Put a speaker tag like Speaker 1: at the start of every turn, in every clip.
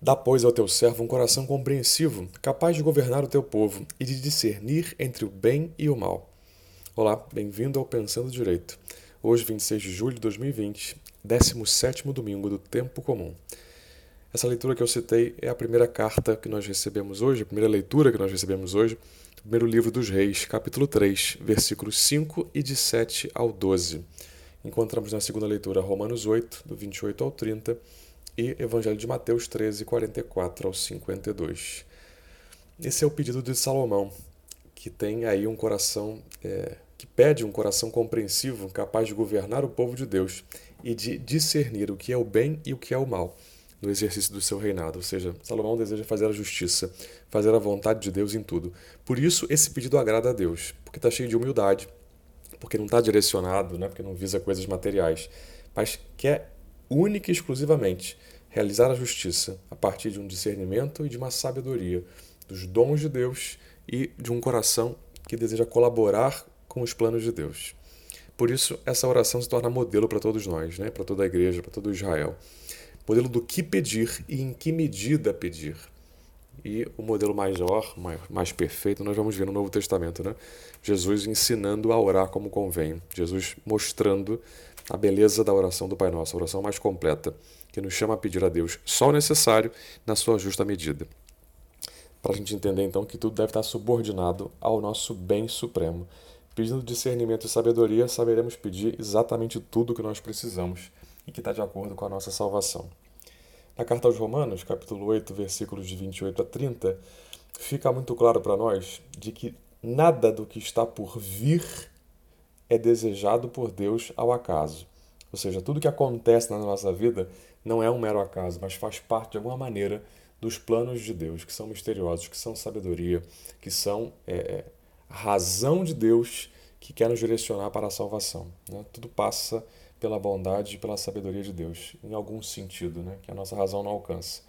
Speaker 1: Dá, pois, ao teu servo um coração compreensivo, capaz de governar o teu povo e de discernir entre o bem e o mal. Olá, bem-vindo ao Pensando Direito. Hoje, 26 de julho de 2020, 17 domingo do Tempo Comum. Essa leitura que eu citei é a primeira carta que nós recebemos hoje, a primeira leitura que nós recebemos hoje, do primeiro livro dos Reis, capítulo 3, versículos 5 e de 7 ao 12. Encontramos na segunda leitura Romanos 8, do 28 ao 30 e Evangelho de Mateus 13, 44 ao 52. Esse é o pedido de Salomão, que tem aí um coração, é, que pede um coração compreensivo, capaz de governar o povo de Deus e de discernir o que é o bem e o que é o mal no exercício do seu reinado. Ou seja, Salomão deseja fazer a justiça, fazer a vontade de Deus em tudo. Por isso, esse pedido agrada a Deus, porque está cheio de humildade, porque não está direcionado, né, porque não visa coisas materiais, mas quer única e exclusivamente realizar a justiça a partir de um discernimento e de uma sabedoria dos dons de Deus e de um coração que deseja colaborar com os planos de Deus. Por isso, essa oração se torna modelo para todos nós, né? para toda a igreja, para todo Israel. Modelo do que pedir e em que medida pedir. E o modelo maior, mais perfeito, nós vamos ver no Novo Testamento. Né? Jesus ensinando a orar como convém. Jesus mostrando a beleza da oração do Pai Nosso, a oração mais completa, que nos chama a pedir a Deus só o necessário na sua justa medida. Para a gente entender então que tudo deve estar subordinado ao nosso bem supremo. Pedindo discernimento e sabedoria, saberemos pedir exatamente tudo o que nós precisamos e que está de acordo com a nossa salvação. Na carta aos Romanos, capítulo 8, versículos de 28 a 30, fica muito claro para nós de que nada do que está por vir é desejado por Deus ao acaso. Ou seja, tudo que acontece na nossa vida não é um mero acaso, mas faz parte de alguma maneira dos planos de Deus, que são misteriosos, que são sabedoria, que são é, é razão de Deus que quer nos direcionar para a salvação. Né? Tudo passa pela bondade e pela sabedoria de Deus, em algum sentido, né? que a nossa razão não alcança.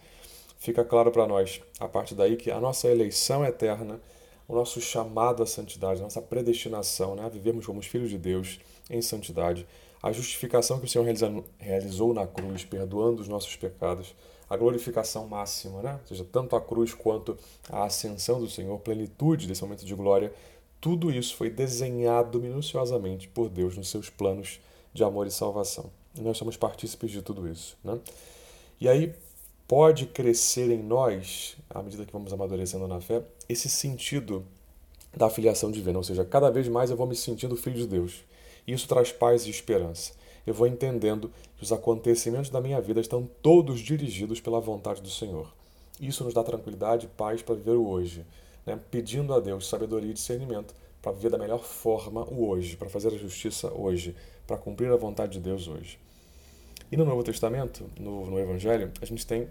Speaker 1: Fica claro para nós, a partir daí, que a nossa eleição eterna o nosso chamado à santidade, a nossa predestinação né, a vivermos como os filhos de Deus em santidade, a justificação que o Senhor realizou na cruz, perdoando os nossos pecados, a glorificação máxima, né? ou seja, tanto a cruz quanto a ascensão do Senhor, plenitude desse momento de glória, tudo isso foi desenhado minuciosamente por Deus nos seus planos de amor e salvação. E nós somos partícipes de tudo isso. Né? E aí, pode crescer em nós, à medida que vamos amadurecendo na fé, esse sentido da filiação divina, ou seja, cada vez mais eu vou me sentindo filho de Deus. Isso traz paz e esperança. Eu vou entendendo que os acontecimentos da minha vida estão todos dirigidos pela vontade do Senhor. Isso nos dá tranquilidade e paz para viver o hoje, né? pedindo a Deus sabedoria e discernimento para viver da melhor forma o hoje, para fazer a justiça hoje, para cumprir a vontade de Deus hoje. E no Novo Testamento, no, no Evangelho, a gente tem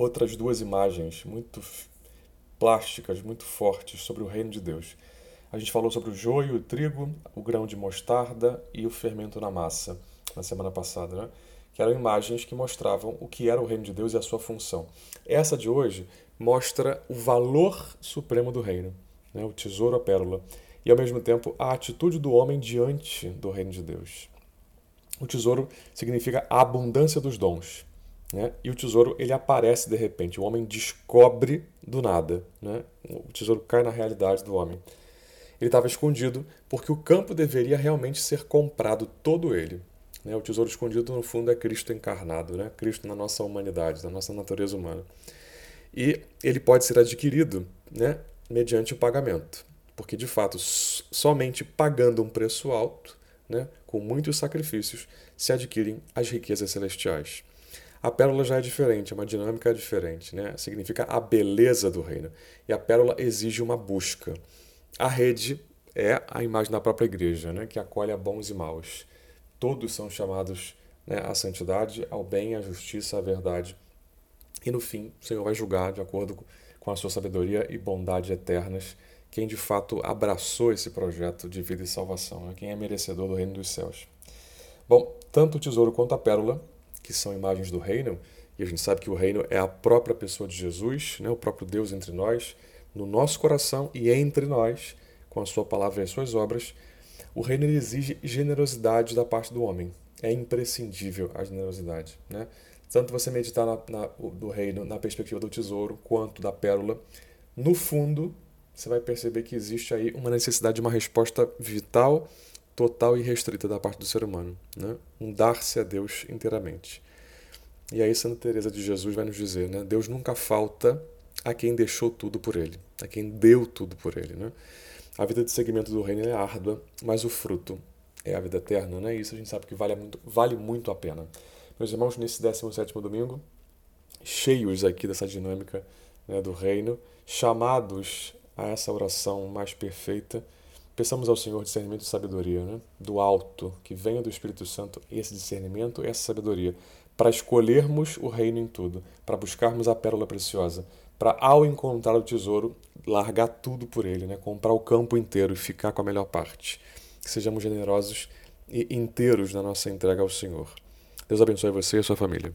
Speaker 1: outras duas imagens muito plásticas, muito fortes sobre o reino de Deus. A gente falou sobre o joio, o trigo, o grão de mostarda e o fermento na massa na semana passada, né? que eram imagens que mostravam o que era o reino de Deus e a sua função. Essa de hoje mostra o valor supremo do reino, né? o tesouro, a pérola, e ao mesmo tempo a atitude do homem diante do reino de Deus. O tesouro significa a abundância dos dons. Né? E o tesouro ele aparece de repente. O homem descobre do nada. Né? O tesouro cai na realidade do homem. Ele estava escondido porque o campo deveria realmente ser comprado todo ele. Né? O tesouro escondido, no fundo, é Cristo encarnado, né? Cristo na nossa humanidade, na nossa natureza humana. E ele pode ser adquirido né? mediante o pagamento. Porque, de fato, somente pagando um preço alto né, com muitos sacrifícios, se adquirem as riquezas celestiais. A pérola já é diferente, é uma dinâmica diferente, né? significa a beleza do reino. E a pérola exige uma busca. A rede é a imagem da própria igreja, né? que acolhe a bons e maus. Todos são chamados né, à santidade, ao bem, à justiça, à verdade. E no fim, o Senhor vai julgar de acordo com a sua sabedoria e bondade eternas quem de fato abraçou esse projeto de vida e salvação, né? quem é merecedor do reino dos céus. Bom, tanto o tesouro quanto a pérola, que são imagens do reino, e a gente sabe que o reino é a própria pessoa de Jesus, né? o próprio Deus entre nós, no nosso coração e entre nós, com a sua palavra e as suas obras, o reino exige generosidade da parte do homem. É imprescindível a generosidade. Né? tanto você meditar na, na, do reino na perspectiva do tesouro quanto da pérola, no fundo você vai perceber que existe aí uma necessidade de uma resposta vital, total e restrita da parte do ser humano, né? um dar-se a Deus inteiramente. E aí Santa Teresa de Jesus vai nos dizer, né? Deus nunca falta a quem deixou tudo por ele, a quem deu tudo por ele, né? A vida de segmento do reino é árdua, mas o fruto é a vida eterna, né? Isso a gente sabe que vale muito, vale muito a pena. Meus irmãos, nesse 17 domingo, cheios aqui dessa dinâmica né, do reino, chamados a essa oração mais perfeita, peçamos ao Senhor discernimento e sabedoria, né? do alto, que venha do Espírito Santo esse discernimento essa sabedoria, para escolhermos o reino em tudo, para buscarmos a pérola preciosa, para ao encontrar o tesouro, largar tudo por ele, né? comprar o campo inteiro e ficar com a melhor parte. Que sejamos generosos e inteiros na nossa entrega ao Senhor. Deus abençoe você e a sua família.